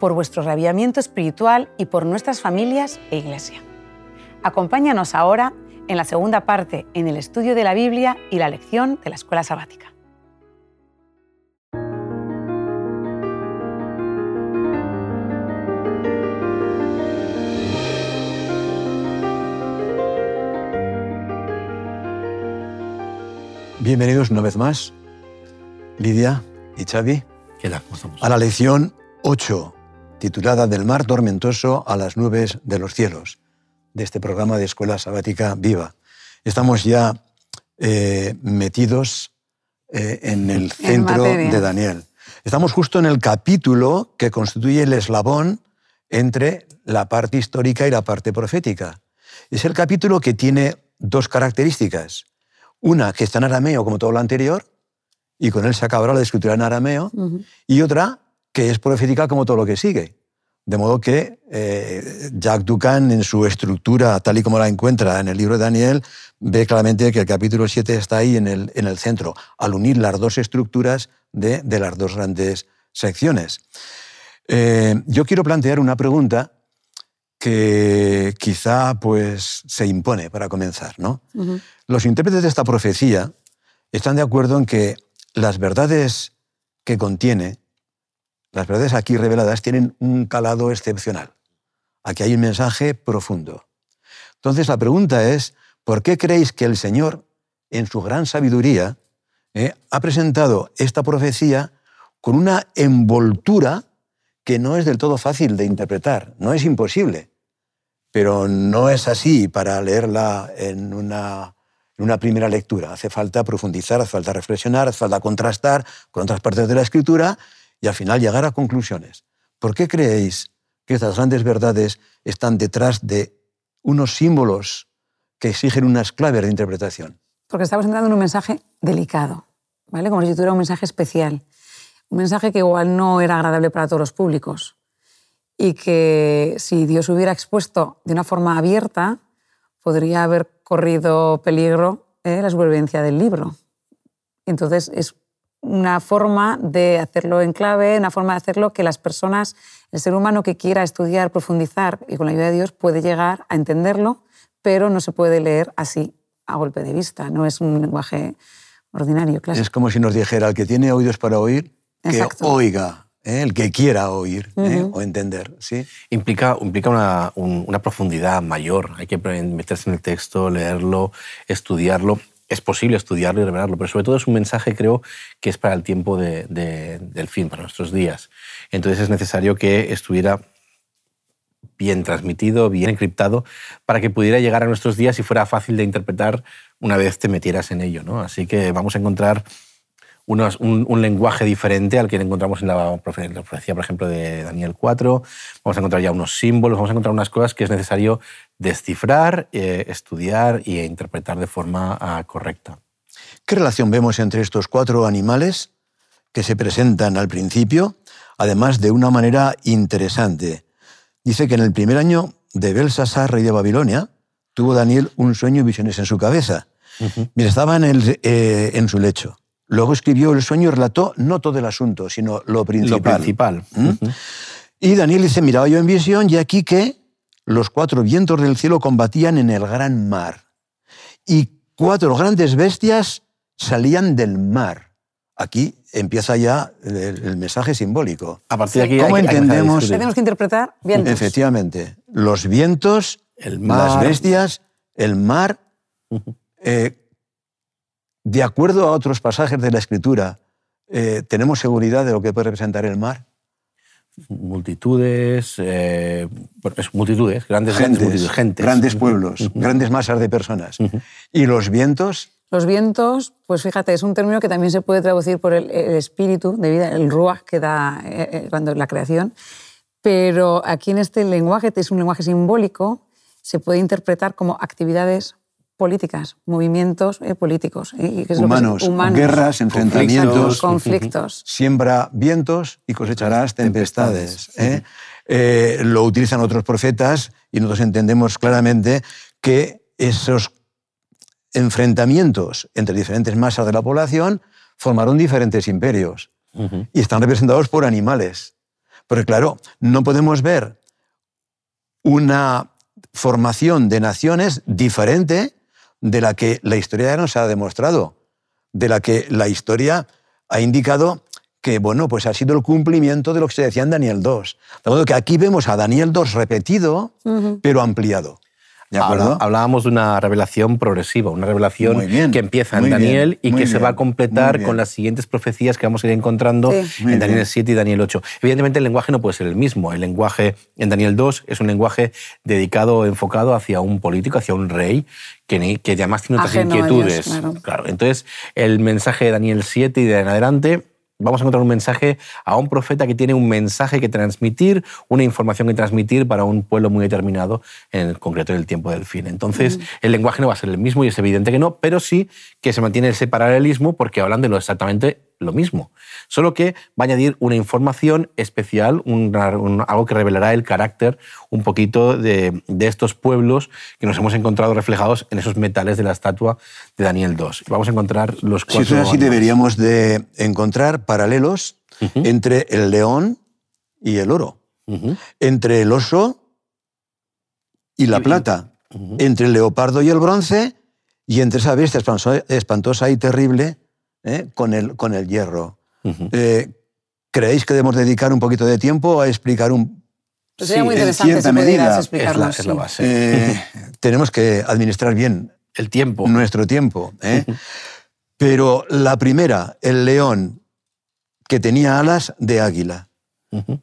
por vuestro rabiamiento espiritual y por nuestras familias e iglesia. Acompáñanos ahora en la segunda parte en el estudio de la Biblia y la lección de la escuela sabática. Bienvenidos una vez más, Lidia y Xavi, ¿Qué tal? ¿Cómo estamos? a la lección 8 titulada Del mar tormentoso a las nubes de los cielos, de este programa de Escuela Sabática Viva. Estamos ya eh, metidos eh, en el centro de Daniel. Estamos justo en el capítulo que constituye el eslabón entre la parte histórica y la parte profética. Es el capítulo que tiene dos características. Una, que está en arameo como todo lo anterior, y con él se acabará la escritura en arameo, y otra, que es profética como todo lo que sigue. De modo que eh, Jack Ducan, en su estructura, tal y como la encuentra en el libro de Daniel, ve claramente que el capítulo 7 está ahí en el, en el centro, al unir las dos estructuras de, de las dos grandes secciones. Eh, yo quiero plantear una pregunta que quizá pues, se impone para comenzar. ¿no? Los intérpretes de esta profecía están de acuerdo en que las verdades que contiene las verdades aquí reveladas tienen un calado excepcional. Aquí hay un mensaje profundo. Entonces la pregunta es, ¿por qué creéis que el Señor, en su gran sabiduría, eh, ha presentado esta profecía con una envoltura que no es del todo fácil de interpretar? No es imposible, pero no es así para leerla en una, en una primera lectura. Hace falta profundizar, hace falta reflexionar, hace falta contrastar con otras partes de la Escritura y al final llegar a conclusiones. ¿Por qué creéis que estas grandes verdades están detrás de unos símbolos que exigen unas claves de interpretación? Porque estamos entrando en un mensaje delicado, ¿vale? Como si tuviera un mensaje especial. Un mensaje que igual no era agradable para todos los públicos. Y que si Dios hubiera expuesto de una forma abierta, podría haber corrido peligro eh, la supervivencia del libro. Entonces es una forma de hacerlo en clave, una forma de hacerlo que las personas, el ser humano que quiera estudiar, profundizar y con la ayuda de Dios puede llegar a entenderlo, pero no se puede leer así a golpe de vista. No es un lenguaje ordinario, clásico. Es como si nos dijera, el que tiene oídos para oír, que Exacto. oiga, ¿eh? el que quiera oír ¿eh? o entender. ¿sí? Implica, implica una, un- una profundidad mayor. Hay que meterse en el texto, leerlo, estudiarlo. Es posible estudiarlo y revelarlo, pero sobre todo es un mensaje, creo, que es para el tiempo de- de- del fin, para nuestros días. Entonces es necesario que estuviera bien transmitido, bien encriptado, para que pudiera llegar a nuestros días y fuera fácil de interpretar una vez te metieras en ello. ¿no? Así que vamos a encontrar unos- un, un lenguaje diferente al que encontramos en la, profecía, por ejemplo, de Daniel 4. Vamos a encontrar ya unos símbolos, vamos a encontrar unas cosas que es necesario descifrar, eh, estudiar e interpretar de forma ah, correcta. ¿Qué relación vemos entre estos cuatro animales que se presentan al principio, además de una manera interesante? Dice que en el primer año de Belsasar, rey de Babilonia, tuvo Daniel un sueño y visiones en su cabeza. Mira, estaba en, el- eh, en su lecho. Luego escribió el sueño y relató no todo el asunto, sino lo principal. Lo principal. ¿Mm? Y Daniel dice, miraba yo en visión y aquí que los cuatro vientos del cielo combatían en el gran mar. Y cuatro grandes bestias salían del mar. Aquí empieza ya el, el mensaje simbólico. A partir de aquí ¿Cómo hay hay entendemos-. Tenemos que interpretar vientos. Efectivamente, los vientos, El las mar. bestias, el mar, eh, de acuerdo a otros pasajes de la Escritura, eh, ¿tenemos seguridad de lo que puede representar el mar? multitudes, eh, multitudes, grandes, grandes Gentes, multitudes, gentes. grandes pueblos, grandes masas de personas. Y los vientos, Los vientos, pues fíjate, es un término que también se puede traducir por el, el espíritu de vida, el ruach que da eh, cuando la creación. Pero aquí en este lenguaje, que es un lenguaje simbólico, se puede interpretar como actividades políticas, movimientos eh, políticos. eh, que es humanos, lo que humanos, guerras, enfrentamientos, conflictos. Siembra vientos y cosecharás tempestades. ¿eh? Eh, lo utilizan otros profetas y nosotros entendemos claramente que esos enfrentamientos entre diferentes masas de la población formaron diferentes imperios y están representados por animales. Porque claro, no podemos ver una formación de naciones diferente de la que la historia ya nos ha demostrado, de la que la historia ha indicado que bueno, pues ha sido el cumplimiento de lo que se decía en Daniel 2. De modo que aquí vemos a Daniel 2 repetido, pero ampliado. ¿De acuerdo? Hablábamos de una revelación progresiva, una revelación que empieza en Daniel y que se va a completar con las siguientes profecías que vamos a ir encontrando en Daniel 7 y Daniel 8. Evidentemente el lenguaje no puede ser el mismo. El lenguaje en Daniel 2 es un lenguaje dedicado, enfocado hacia un político, hacia un rey, que, que además tiene otras inquietudes. claro. Entonces, el mensaje de Daniel 7 y de en adelante vamos a encontrar un mensaje a un profeta que tiene un mensaje que transmitir, una información que transmitir para un pueblo muy determinado, en concreto en el tiempo del fin. Entonces, el lenguaje no va a ser el mismo y es evidente que no, pero sí que se mantiene ese paralelismo porque hablan de lo exactamente lo mismo. Solo que va a añadir una información especial, algo que revelará el carácter un poquito de, estos pueblos que nos hemos encontrado reflejados en esos metales de la estatua de Daniel II. Vamos a encontrar los cuatro. Si es así, deberíamos de encontrar paralelos entre el león y el oro, entre el oso y la plata, entre el leopardo y el bronce, y entre esa bestia espantosa y terrible ¿eh? con, el, con el hierro. Eh, ¿Creéis que debemos dedicar un poquito de tiempo a explicar un... Pues sería muy interesante en cierta medida. Es la, es la base. Eh, tenemos que administrar bien el tiempo. Nuestro tiempo. Pero la primera, el león, que tenía alas de águila.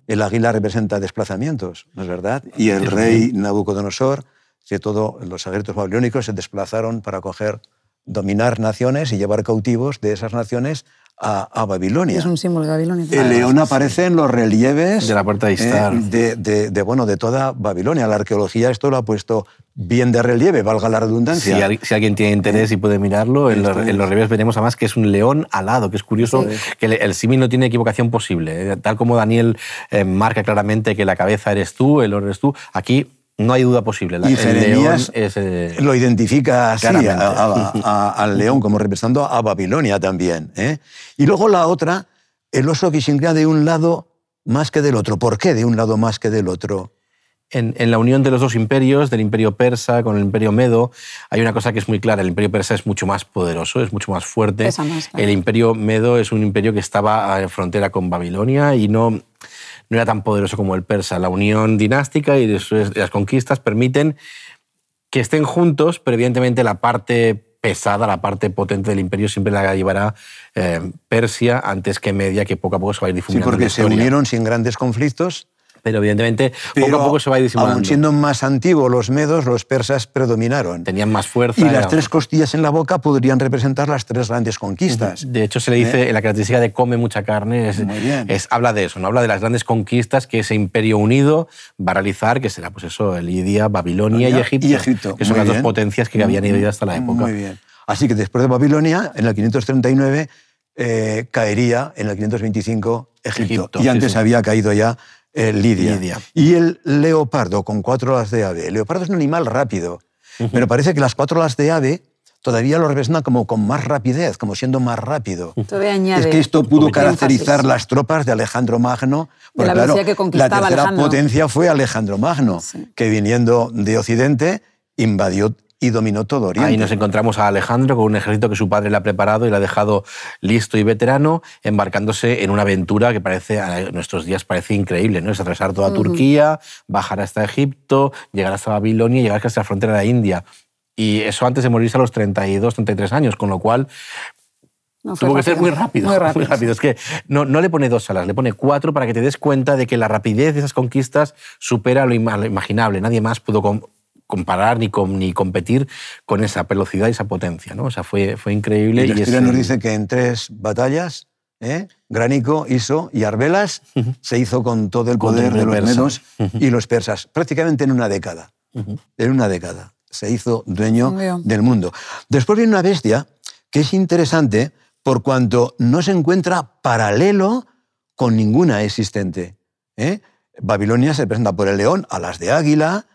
El águila representa desplazamientos, ¿no es verdad? Y el rey Nabucodonosor, que todos los ejércitos babilónicos se desplazaron para coger dominar naciones y llevar cautivos de esas naciones a, Babilonia. Es un símbolo de Babilonia. El león aparece en los relieves de la puerta de Istar. Eh, de, bueno, de toda Babilonia. La arqueología esto lo ha puesto bien de relieve, valga la redundancia. Si, alguien tiene interés y puede mirarlo, en los, relieves veremos además que es un león alado, que es curioso que el, símil no tiene equivocación posible. ¿eh? Tal como Daniel eh, marca claramente que la cabeza eres tú, el oro eres tú, aquí no hay duda posible. y Jeremías eh, lo identifica así al león como representando a Babilonia también. ¿eh? Y luego la otra, el oso que se inclina de un lado más que del otro. ¿Por qué de un lado más que del otro? En, la unión de los dos imperios, del imperio persa con el imperio medo, hay una cosa que es muy clara. El imperio persa es mucho más poderoso, es mucho más fuerte. El imperio medo es un imperio que estaba en frontera con Babilonia y no no era tan poderoso como el persa. La unión dinástica y las conquistas permiten que estén juntos, pero evidentemente la parte pesada, la parte potente del imperio siempre la llevará eh, Persia antes que Media, que poco a poco se va a ir difuminando. Sí, porque se unieron sin grandes conflictos pero evidentemente poco a poco se va a ir disimulando. Aun siendo más antiguos los medos, los persas predominaron. Tenían más fuerza. Y las tres costillas en la boca podrían representar las tres grandes conquistas. De hecho, se le dice, ¿Eh? en la característica de come mucha carne, es, habla de eso, ¿no? habla de las grandes conquistas que ese imperio unido va a realizar, que será pues eso, Lidia, Babilonia y Egipto, que son las dos potencias que habían ido hasta la época. Muy bien. Así que después de Babilonia, en el 539, eh, caería en el 525 Egipto. y antes había caído ya eh, Lidia. Y el leopardo con cuatro alas de ave. El leopardo es un animal rápido, pero parece que las cuatro alas de ave todavía lo representan como con más rapidez, como siendo más rápido. es que esto pudo caracterizar las tropas de Alejandro Magno. Porque, la, claro, que la tercera potencia fue Alejandro Magno, que viniendo de Occidente invadió y dominó todo Oriente. Ahí nos encontramos a Alejandro con un ejército que su padre le ha preparado y le ha dejado listo y veterano, embarcándose en una aventura que parece a nuestros días parece increíble, ¿no? Es atravesar toda Turquía, bajar hasta Egipto, llegar hasta Babilonia y llegar hasta la frontera de la India. Y eso antes de morirse a los 32, 33 años, con lo cual Tuvo que ser muy rápido, muy rápido. Es que no, no, le pone dos alas, le pone cuatro para que te des cuenta de que la rapidez de esas conquistas supera lo imaginable. Nadie más pudo comparar ni, ni competir con esa velocidad y esa potencia. ¿no? O sea, fue, fue increíble. Y la historia nos dice que en tres batallas, ¿eh? Gránico, Iso y Arbelas, se hizo con todo el poder de los medos y los persas, prácticamente en una década. En una década se hizo dueño del mundo. Después viene una bestia que es interesante por cuanto no se encuentra paralelo con ninguna existente. ¿eh? Babilonia se presenta por el león, alas de águila,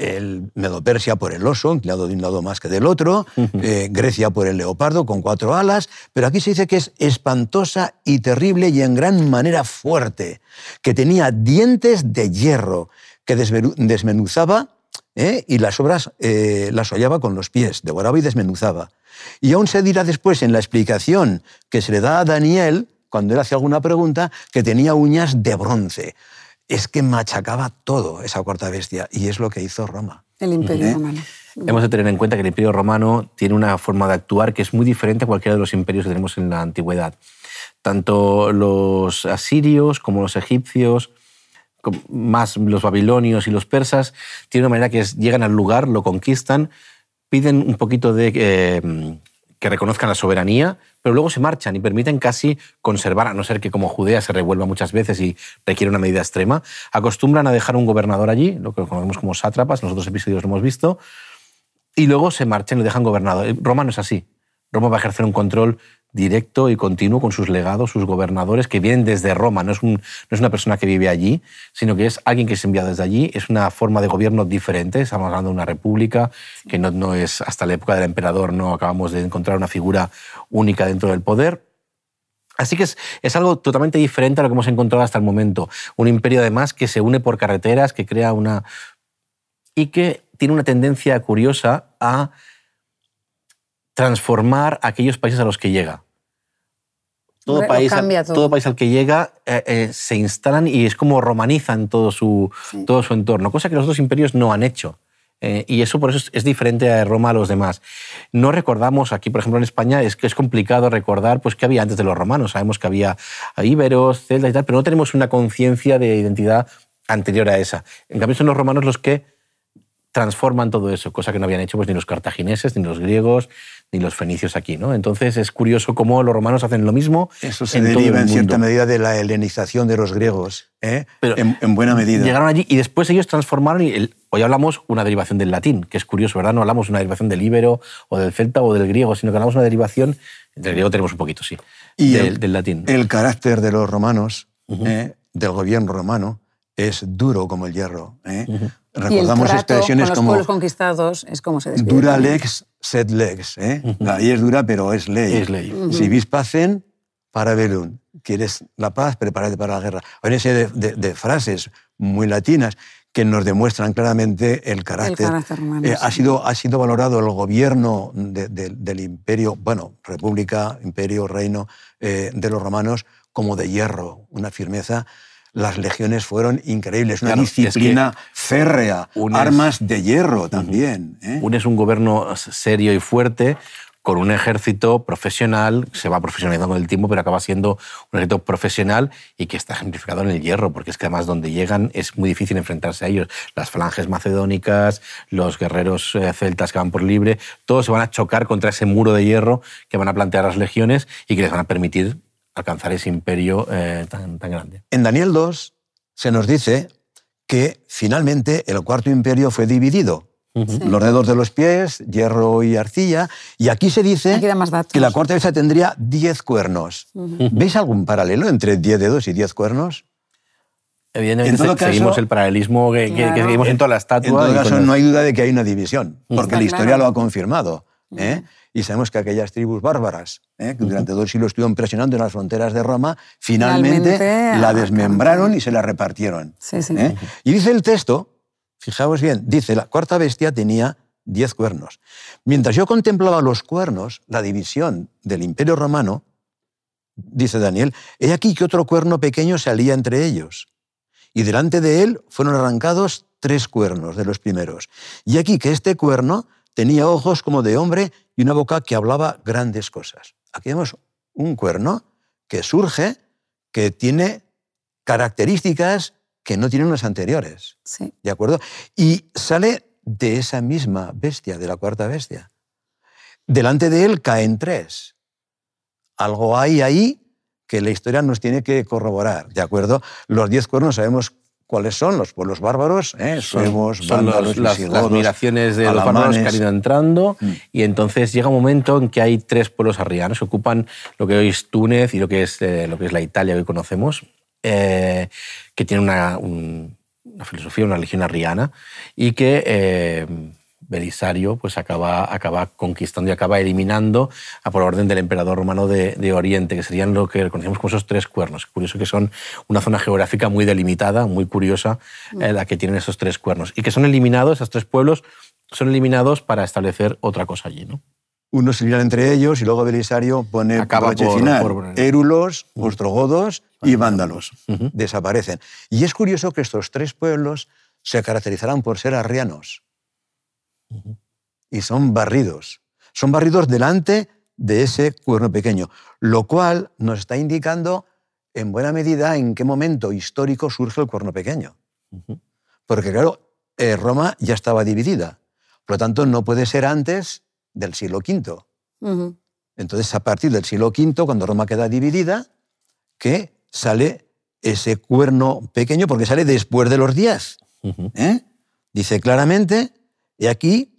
el Medo-Persia por el oso, inclinado de un lado más que del otro, eh, Grecia por el leopardo con cuatro alas, pero aquí se dice que es espantosa y terrible y en gran manera fuerte, que tenía dientes de hierro, que desmenu- desmenuzaba ¿eh? y las obras eh, las hollaba con los pies, devoraba y desmenuzaba. Y aún se dirá después en la explicación que se le da a Daniel, cuando él hace alguna pregunta, que tenía uñas de bronce. Es que machacaba todo esa cuarta bestia, y es lo que hizo Roma. El Imperio ¿Eh? Romano. Hemos de tener en cuenta que el Imperio Romano tiene una forma de actuar que es muy diferente a cualquiera de los imperios que tenemos en la antigüedad. Tanto los asirios como los egipcios, más los babilonios y los persas, tienen una manera que es, llegan al lugar, lo conquistan, piden un poquito de eh, que reconozcan la soberanía, pero luego se marchan y permiten casi conservar, a no ser que como Judea se revuelva muchas veces y requiere una medida extrema, acostumbran a dejar un gobernador allí, lo que conocemos como sátrapas, en los otros episodios lo hemos visto, y luego se marchan y lo dejan gobernador. Eh, Roma no es así. Roma va a ejercer un control directo y continuo con sus legados, sus gobernadores, que vienen desde Roma. No es, una persona que vive allí, sino que es alguien que es enviado desde allí. Es una forma de gobierno diferente. Estamos hablando de una república que no, es hasta la época del emperador, no acabamos de encontrar una figura única dentro del poder. Así que es algo totalmente diferente a lo que hemos encontrado hasta el momento. Un imperio además que se une por carreteras, que crea una... y que tiene una tendencia curiosa a transformar aquellos países a los que llega. Todo país, todo. todo país al que llega eh, eh, se instalan y es como romanizan todo su, Sí. todo su entorno, cosa que los otros imperios no han hecho. Eh, y eso por eso es, es diferente a Roma a los demás. No recordamos, aquí por ejemplo en España, es que es complicado recordar pues, qué había antes de los romanos. Sabemos que había íberos, celtas y tal, pero no tenemos una conciencia de identidad anterior a esa. En cambio son los romanos los que transforman todo eso, cosa que no habían hecho pues, ni los cartagineses, ni los griegos, ni los fenicios aquí. ¿no? Entonces es curioso cómo los romanos hacen lo mismo. Eso se en todo deriva el en cierta medida de la helenización de los griegos, ¿eh? Pero en, en buena medida. Llegaron allí y después ellos transformaron, y el- hoy hablamos una derivación del latín, que es curioso, ¿verdad? No hablamos una derivación del íbero o del celta o del griego, sino que hablamos una derivación, del griego tenemos un poquito, sí, Y del, el- del latín. El carácter de los romanos, ¿eh? del gobierno romano, es duro como el hierro. ¿eh? Recordamos trato expresiones con los como pueblos conquistados es como se describe. dura lex, sed lex. ¿eh? La ley es dura, pero es ley. Es ley. Si vis pacen, para velum. ¿Quieres la paz? Prepárate para la guerra. Hay una serie de, de- de frases muy latinas que nos demuestran claramente el carácter. carácter romano, Eh, sí. ha, sido, ha sido valorado el gobierno de- de- del imperio, bueno, república, imperio, reino eh, de los romanos, como de hierro, una firmeza. Las legiones fueron increíbles, una Claro, es que disciplina férrea, unes- armas de hierro también. ¿eh? Unes un gobierno serio y fuerte con un ejército profesional, se va profesionalizando con el tiempo, pero acaba siendo un ejército profesional y que está ejemplificado en el hierro, porque es que además donde llegan es muy difícil enfrentarse a ellos. Las falanges macedónicas, los guerreros eh, celtas que van por libre, todos se van a chocar contra ese muro de hierro que van a plantear las legiones y que les van a permitir alcanzar ese imperio eh, tan, tan grande. En Daniel 2 se nos dice que finalmente el cuarto imperio fue dividido. Los dedos de los pies, hierro y arcilla. Y aquí se dice Aquí que la cuarta bestia tendría 10 cuernos. ¿Veis algún paralelo entre 10 dedos y 10 cuernos? Evidentemente En todo se- caso- seguimos el paralelismo que, que- que Claro. seguimos en toda la En estatua. todo y con caso, los- no hay duda de que hay una división, porque Está la historia claro. lo ha confirmado. ¿Eh? Y sabemos que aquellas tribus bárbaras, ¿eh? que durante dos siglos estuvieron presionando en las fronteras de Roma, finalmente, Finalmente, la ah, desmembraron y se la repartieron. Sí, sí. ¿eh? Y dice el texto, fijaos bien, dice, la cuarta bestia tenía diez cuernos. Mientras yo contemplaba los cuernos, la división del imperio romano, dice Daniel, he aquí que otro cuerno pequeño salía entre ellos. Y delante de él fueron arrancados tres cuernos de los primeros. Y aquí que este cuerno tenía ojos como de hombre y una boca que hablaba grandes cosas. Aquí vemos un cuerno que surge, que tiene características que no tienen los anteriores. sí. ¿De acuerdo? Y sale de esa misma bestia, de la cuarta bestia. Delante de él caen tres. Algo hay ahí que la historia nos tiene que corroborar, ¿de acuerdo? Los diez cuernos sabemos ¿Cuáles son los pueblos bárbaros? ¿Eh? Suevos, son vándalos, los- las, las migraciones de los bárbaros alamanes. que han ido entrando Mm. y entonces llega un momento en que hay tres pueblos arrianos que ocupan lo que hoy es Túnez y lo que es, eh, lo que es la Italia que hoy conocemos, eh, que tienen una, un- una filosofía, una religión arriana y que eh, Belisario pues acaba, acaba conquistando y acaba eliminando a por orden del emperador romano de, de Oriente, que serían lo que conocemos como esos tres cuernos. Curioso que son una zona geográfica muy delimitada, muy curiosa, eh, la que tienen esos tres cuernos. Y que son eliminados, esos tres pueblos, son eliminados para establecer otra cosa allí. ¿no? Unos se lían entre ellos y luego Belisario pone Acaba por- final. por- Érulos, ostrogodos y vándalos. Desaparecen. Y es curioso que estos tres pueblos se caracterizarán por ser arrianos. Y son barridos. Son barridos delante de ese cuerno pequeño, lo cual nos está indicando en buena medida en qué momento histórico surge el cuerno pequeño. Porque claro, eh, Roma ya estaba dividida. Por lo tanto, no puede ser antes del siglo V. Entonces, a partir del siglo V, cuando Roma queda dividida, que sale ese cuerno pequeño, porque sale después de los. Ujú. ¿eh? Dice claramente, y aquí,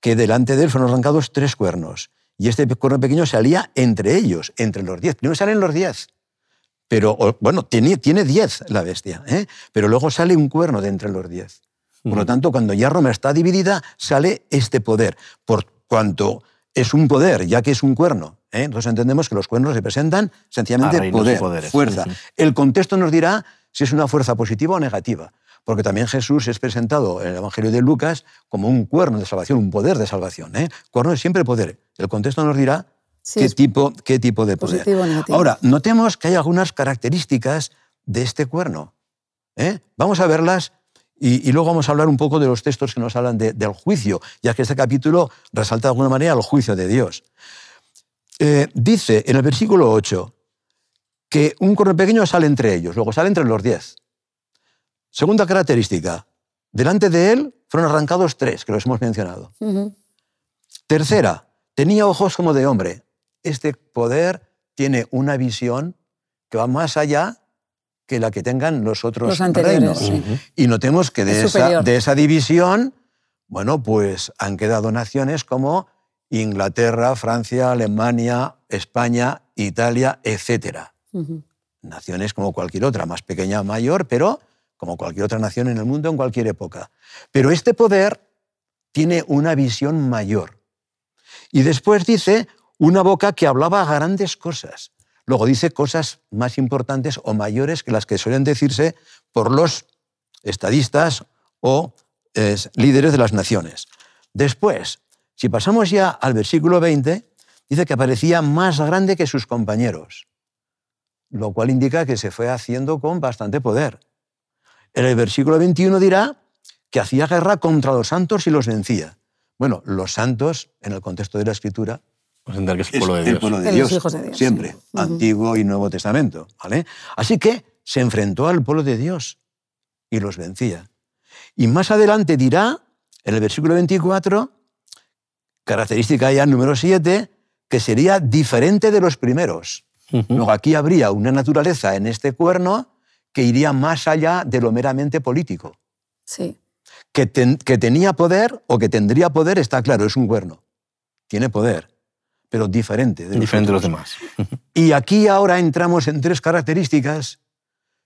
que delante de él fueron arrancados tres cuernos. Y este cuerno pequeño salía entre ellos, entre los diez. Primero salen los diez. Pero, bueno, tiene, tiene diez la bestia, ¿eh? pero luego sale un cuerno de entre los diez. Por lo tanto, cuando ya Roma está dividida, sale este poder. Por cuanto es un poder, ya que es un cuerno. ¿eh? Entonces entendemos que los cuernos representan sencillamente poder, poderes. fuerza. Ujú. El contexto nos dirá si es una fuerza positiva o negativa. Porque también Jesús es presentado en el Evangelio de Lucas como un cuerno de salvación, un poder de salvación. ¿eh? Cuerno es siempre poder. El contexto nos dirá Sí, qué, tipo, qué tipo de poder. Ahora, notemos que hay algunas características de este cuerno. ¿eh? Vamos a verlas y, y luego vamos a hablar un poco de los textos que nos hablan de- del juicio, ya que este capítulo resalta de alguna manera el juicio de Dios. Eh, dice en el versículo 8 que un cuerno pequeño sale entre ellos, luego sale entre los diez. Segunda característica, delante de él fueron arrancados tres, que los hemos mencionado. Tercera, tenía ojos como de hombre. Este poder tiene una visión que va más allá que la que tengan los otros Los anteriores, reinos. sí. Y notemos que de Es esa, superior. de esa división, bueno, pues han quedado naciones como Inglaterra, Francia, Alemania, España, Italia, etcétera. Ujú. Naciones como cualquier otra, más pequeña o mayor, pero como cualquier otra nación en el mundo en cualquier época. Pero este poder tiene una visión mayor. Y después dice una boca que hablaba grandes cosas. Luego dice cosas más importantes o mayores que las que suelen decirse por los estadistas o eh, líderes de las naciones. Después, si pasamos ya al versículo 20, dice que parecía más grande que sus compañeros, lo cual indica que se fue haciendo con bastante poder. En el versículo 21 dirá que hacía guerra contra los santos y los vencía. Bueno, los santos, en el contexto de la Escritura, entender que es el pueblo de el Dios. pueblo de De los Dios, hijos de Dios, siempre, sí. Antiguo y Nuevo Testamento. ¿vale? Así que se enfrentó al pueblo de Dios y los vencía. Y más adelante dirá, en el versículo 24, característica ya número 7, que sería diferente de los primeros. Ujú. Luego aquí habría una naturaleza en este cuerno que iría más allá de lo meramente político. Sí. Que, ten- que tenía poder o que tendría poder, está claro, es un cuerno. Tiene poder, pero diferente. De los Diferente de los demás. Y aquí ahora entramos en tres características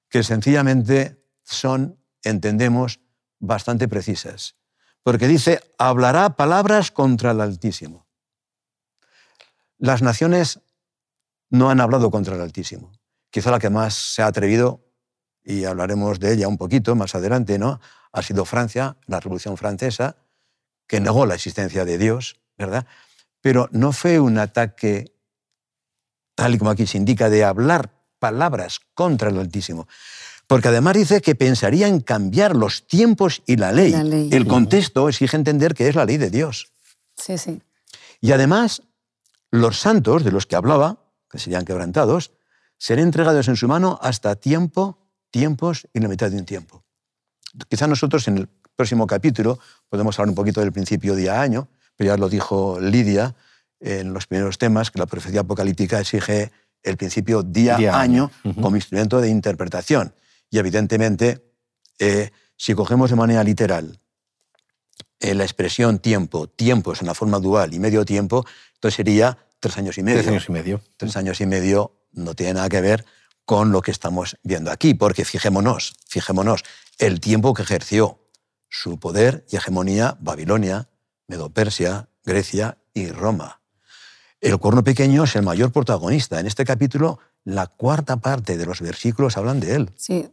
que sencillamente son, entendemos, bastante precisas. Porque dice, hablará palabras contra el Altísimo. Las naciones no han hablado contra el Altísimo. Quizá la que más se ha atrevido, y hablaremos de ella un poquito más adelante, ¿no? ha sido Francia, la Revolución Francesa, que negó la existencia de Dios, ¿verdad? Pero no fue un ataque tal y como aquí se indica, de hablar palabras contra el Altísimo. Porque además dice que pensaría en cambiar los tiempos y la ley. La ley. El contexto exige entender que es la ley de Dios. Sí, sí. Y además, los santos de los que hablaba, que serían quebrantados, serán entregados en su mano hasta tiempo, tiempos y la mitad de un tiempo. Quizá nosotros en el próximo capítulo podemos hablar un poquito del principio día-año, pero ya lo dijo Lidia en los primeros temas, que la profecía apocalíptica exige el principio día-año. Ujú. como instrumento de interpretación. Y evidentemente Eh, si cogemos de manera literal eh, la expresión tiempo, tiempo es una forma dual y medio tiempo, entonces sería tres años y medio. Tres años y medio. Tres años y medio no tiene nada que ver con lo que estamos viendo aquí, porque fijémonos, fijémonos, el tiempo que ejerció su poder y hegemonía Babilonia, Medo-Persia, Grecia y Roma. El cuerno pequeño es el mayor protagonista. En este capítulo, la cuarta parte de los versículos hablan de él. Sí.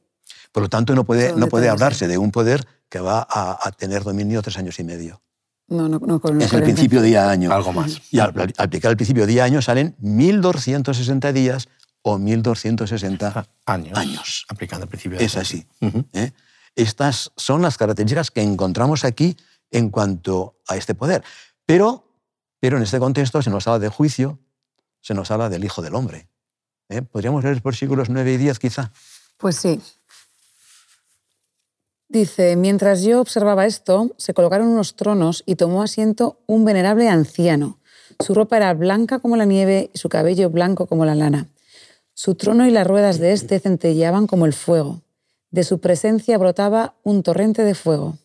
Por lo tanto, no puede, no puede hablarse de un poder que va a, tener dominio tres años y medio. No, no, no, con es el principio día-año. Algo más. Y al, aplicar el principio día-año salen 1.260 días o 1.260 años. años. Aplicando el principio. Es así. ¿eh? Estas son las características que encontramos aquí en cuanto a este poder. Pero, pero en este contexto se nos habla de juicio, se nos habla del Hijo del Hombre. ¿eh? ¿Podríamos leer por siglos 9 y 10 quizá? Pues sí. Dice, mientras yo observaba esto, se colocaron unos tronos y tomó asiento un venerable anciano. Su ropa era blanca como la nieve y su cabello blanco como la lana. Su trono y las ruedas de éste centelleaban como el fuego. De su presencia brotaba un torrente de fuego.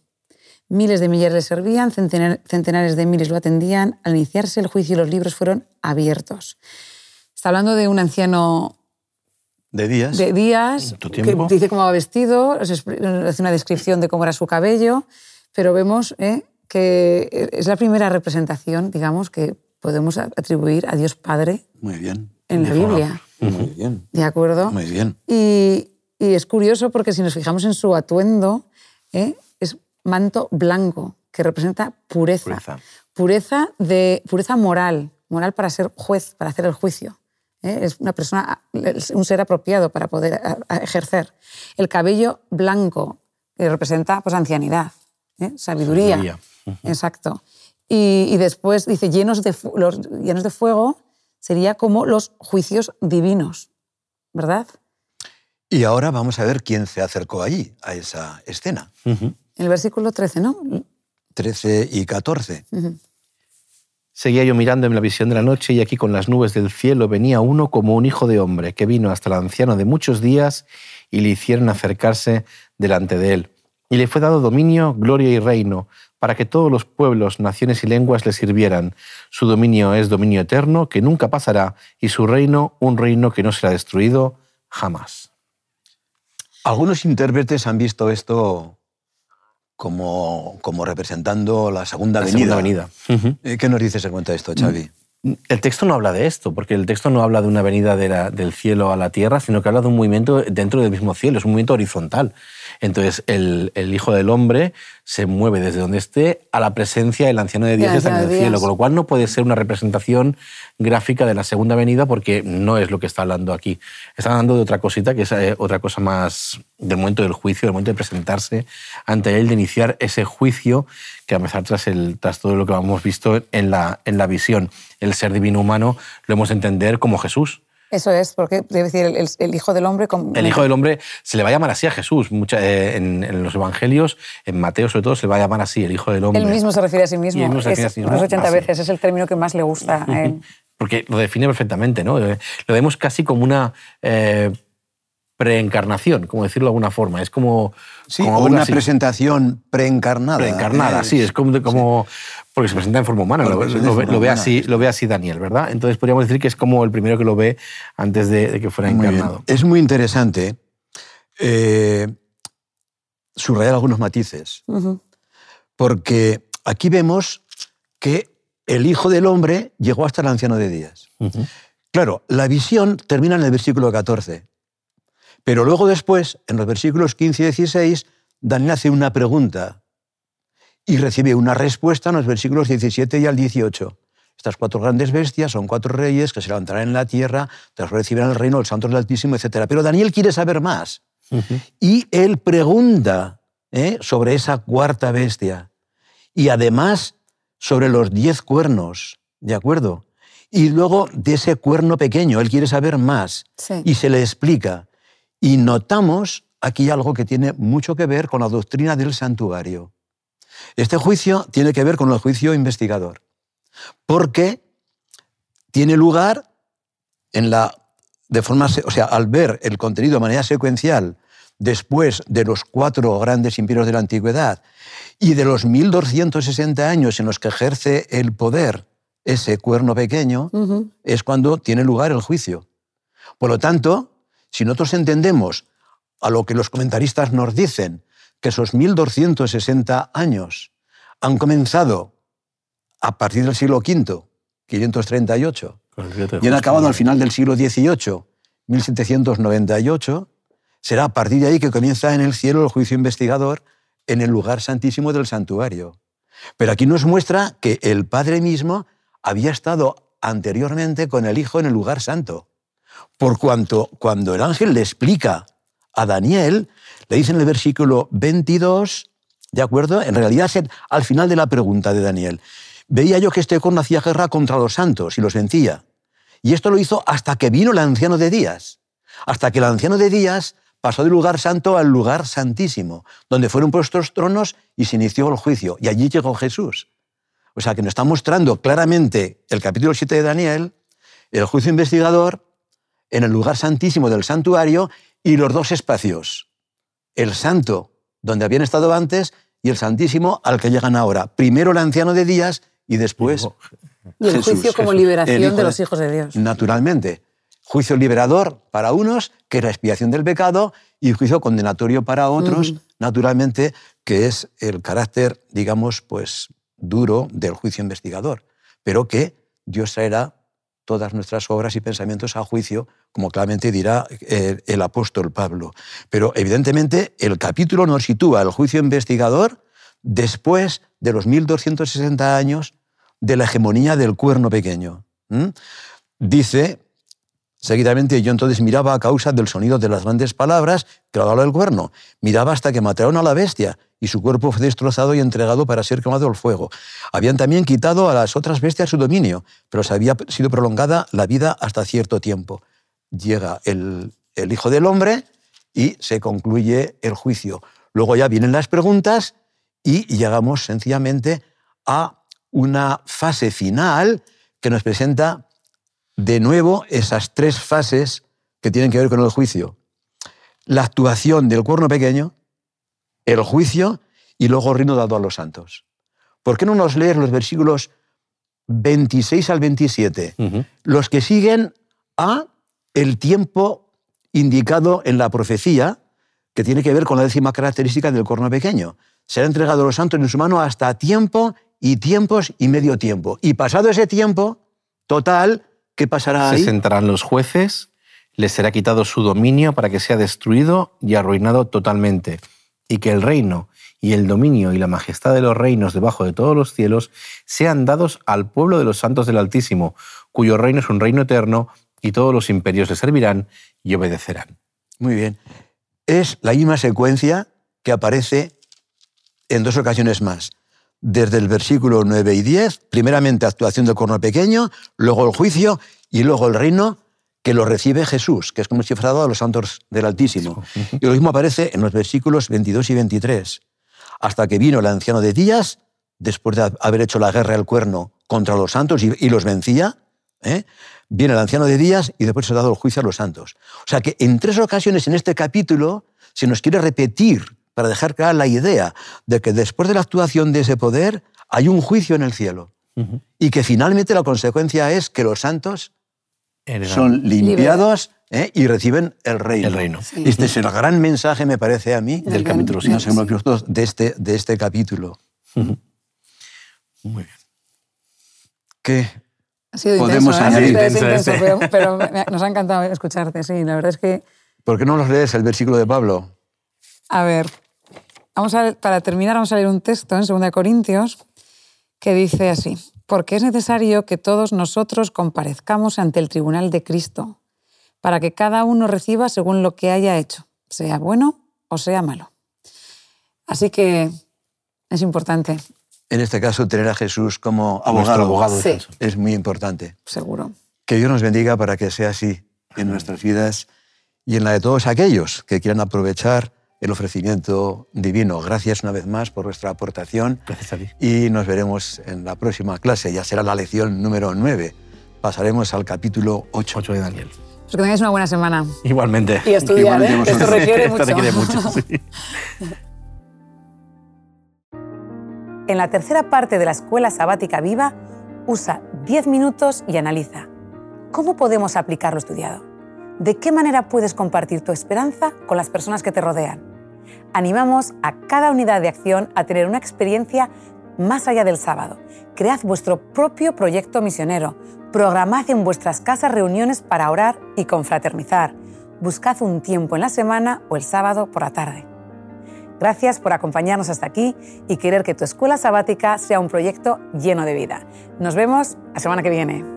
Miles de millares le servían, centenares de miles lo atendían. Al iniciarse el juicio, los libros fueron abiertos. Está hablando de un anciano de días. De días, que dice cómo va vestido, hace una descripción de cómo era su cabello, pero vemos eh, que es la primera representación, digamos, que podemos atribuir a Dios Padre Muy bien. En la Biblia. Muy bien. ¿De acuerdo? Muy bien. Y, es curioso porque si nos fijamos en su atuendo, eh, es manto blanco, que representa pureza. Pureza. Pureza, de, pureza moral, moral para ser juez, para hacer el juicio. ¿eh? es una persona, un ser apropiado para poder ejercer. El cabello blanco, que representa pues, ancianidad, ¿eh? sabiduría. Exacto. Y, después dice, llenos de, los llenos de fuego sería como los juicios divinos, ¿verdad? Y ahora vamos a ver quién se acercó allí, a esa escena. El versículo 13, ¿no? 13 y 14. Seguía yo mirando en la visión de la noche y aquí con las nubes del cielo venía uno como un hijo de hombre que vino hasta el anciano de muchos días y le hicieron acercarse delante de él. Y le fue dado dominio, gloria y reino para que todos los pueblos, naciones y lenguas le sirvieran. Su dominio es dominio eterno que nunca pasará y su reino un reino que no será destruido jamás. Algunos intérpretes han visto esto como, como representando la segunda la venida. venida. Eh, ¿Qué nos dices en cuanto a esto, Xavi? Mm, el texto no habla de esto, porque el texto no habla de una venida del cielo a la tierra, sino que habla de un movimiento dentro del mismo cielo, es un movimiento horizontal. Entonces, el, Hijo del Hombre se mueve desde donde esté a la presencia del anciano de Dios que está en el cielo, con lo cual no puede ser una representación gráfica de la segunda venida porque no es lo que está hablando aquí. Está hablando de otra cosita, que es eh, otra cosa más del momento del juicio, del momento de presentarse ante él, de iniciar ese juicio que a empezar tras, el, tras todo lo que hemos visto en la, en la visión. El ser divino humano lo hemos de entender como Jesús, eso es, porque debe decir el, Hijo del Hombre. El Hijo del Hombre se le va a llamar así a Jesús. Eh, en, los Evangelios, en Mateo sobre todo, se le va a llamar así, el Hijo del Hombre. Él mismo se refiere a sí mismo. mismo se refiere a sí mismo. 80 veces, es el término que más le gusta él. Porque lo define perfectamente, ¿no? Eh, lo vemos casi como una eh, preencarnación, como decirlo de alguna forma. Es como. Sí, una presentación preencarnada. Preencarnada, sí, es como, como porque se presenta en forma humana, lo, ve, así, lo ve así Daniel, ¿verdad? Entonces podríamos decir que es como el primero que lo ve antes de, que fuera encarnado. Es muy interesante eh, subrayar algunos matices, porque aquí vemos que el Hijo del Hombre llegó hasta el anciano de días. Claro, la visión termina en el versículo 14, pero luego después, en los versículos 15 y 16, Daniel hace una pregunta y recibe una respuesta en los versículos 17 y al 18. Estas cuatro grandes bestias son cuatro reyes que se levantarán en la tierra, tras recibirán el reino del Santo del Altísimo, etc. Pero Daniel quiere saber más. Y él pregunta ¿eh? sobre esa cuarta bestia. Y además sobre los diez cuernos, ¿de acuerdo? Y luego de ese cuerno pequeño, él quiere saber más. Y se le explica. Y notamos aquí algo que tiene mucho que ver con la doctrina del santuario. Este juicio tiene que ver con el juicio investigador, porque tiene lugar en la, de forma, o sea, al ver el contenido de manera secuencial después de los cuatro grandes imperios de la antigüedad y de los 1260 años en los que ejerce el poder ese cuerno pequeño, es cuando tiene lugar el juicio. Por lo tanto, si nosotros entendemos a lo que los comentaristas nos dicen, que esos 1260 años han comenzado a partir del siglo V, 538, y han acabado al final del siglo XVIII, 1798, será a partir de ahí que comienza en el cielo el juicio investigador en el lugar santísimo del santuario. Pero aquí nos muestra que el Padre mismo había estado anteriormente con el Hijo en el lugar santo. Por cuanto cuando el ángel le explica a Daniel, le dice en el versículo 22, ¿de acuerdo? En realidad es al final de la pregunta de Daniel. Veía yo que este corno hacía guerra contra los santos y los vencía. Y esto lo hizo hasta que vino el anciano de Días. Hasta que el anciano de Días pasó del lugar santo al lugar santísimo, donde fueron puestos tronos y se inició el juicio. Y allí llegó Jesús. O sea que nos está mostrando claramente el capítulo 7 de Daniel, el juicio investigador, en el lugar santísimo del santuario y los dos espacios. El santo, donde habían estado antes, y el santísimo, al que llegan ahora. Primero el anciano de días y después... Y el juicio como liberación de los hijos de Dios. Naturalmente. Juicio liberador para unos, que es la expiación del pecado, y juicio condenatorio para otros, naturalmente, que es el carácter, digamos, pues duro del juicio investigador, pero que Dios traerá todas nuestras obras y pensamientos a juicio, como claramente dirá eh, el, apóstol Pablo. Pero evidentemente el capítulo nos sitúa el juicio investigador después de los 1260 años de la hegemonía del cuerno pequeño. Dice, seguidamente, yo entonces miraba a causa del sonido de las grandes palabras que hablaba el cuerno. Miraba hasta que mataron a la bestia y su cuerpo fue destrozado y entregado para ser quemado al fuego. Habían también quitado a las otras bestias su dominio, pero se había sido prolongada la vida hasta cierto tiempo. Llega el, el Hijo del Hombre y se concluye el juicio. Luego ya vienen las preguntas y llegamos sencillamente a una fase final que nos presenta de nuevo esas tres fases que tienen que ver con el juicio. La actuación del cuerno pequeño, el juicio y luego el reino dado a los santos. ¿Por qué no nos lees los versículos 26 al 27? Los que siguen a el tiempo indicado en la profecía, que tiene que ver con la décima característica del cuerno pequeño será entregado a los santos en su mano hasta tiempo y tiempos y medio tiempo. Y pasado ese tiempo, total, ¿qué pasará ahí? Se sentarán los jueces, les será quitado su dominio para que sea destruido y arruinado totalmente, y que el reino y el dominio y la majestad de los reinos debajo de todos los cielos sean dados al pueblo de los santos del Altísimo, cuyo reino es un reino eterno, y todos los imperios le servirán y obedecerán. Muy bien. Es la misma secuencia que aparece en dos ocasiones más. Desde el versículo 9 y 10, primeramente actuación del corno pequeño, luego el juicio y luego el reino que lo recibe Jesús, que es como dado a los santos del Altísimo. Y lo mismo aparece en los versículos 22 y 23. Hasta que vino el anciano de Días, después de haber hecho la guerra del cuerno contra los santos y, los vencía, ¿eh? viene el anciano de Días y después se ha dado el juicio a los santos. O sea que en tres ocasiones en este capítulo se nos quiere repetir para dejar clara la idea de que después de la actuación de ese poder hay un juicio en el cielo y que finalmente la consecuencia es que los santos son limpiados ¿eh? y reciben el reino. El reino. Este es el gran mensaje, me parece a mí, del capítulo 7. de este, de este capítulo. Muy bien. ¿Qué ha sido podemos intenso, añadir? ¿eh? intenso, pero, pero, nos ha encantado escucharte, sí, la verdad es que... ¿Por qué no nos lees el versículo de Pablo? A ver, Vamos a, para terminar, vamos a leer un texto en 2 Corintios que dice así, porque es necesario que todos nosotros comparezcamos ante el tribunal de Cristo, para que cada uno reciba según lo que haya hecho, sea bueno o sea malo. Así que es importante. En este caso, tener a Jesús como abogado, abogado es muy importante. Seguro. Que Dios nos bendiga para que sea así en nuestras vidas y en la de todos aquellos que quieran aprovechar el ofrecimiento divino. Gracias una vez más por vuestra aportación. Gracias a ti. Y nos veremos en la próxima clase. Ya será la lección número 9. Pasaremos al capítulo 8. 8 de Daniel. Pues que tengáis una buena semana. Igualmente. Y estudiar, ¿eh? Esto requiere mucho. Esto requiere mucho sí. En la tercera parte de la Escuela Sabática Viva, usa 10 minutos y analiza. ¿Cómo podemos aplicar lo estudiado? ¿De qué manera puedes compartir tu esperanza con las personas que te rodean? Animamos a cada unidad de acción a tener una experiencia más allá del sábado. Cread vuestro propio proyecto misionero. Programad en vuestras casas reuniones para orar y confraternizar. Buscad un tiempo en la semana o el sábado por la tarde. Gracias por acompañarnos hasta aquí y querer que tu escuela sabática sea un proyecto lleno de vida. Nos vemos la semana que viene.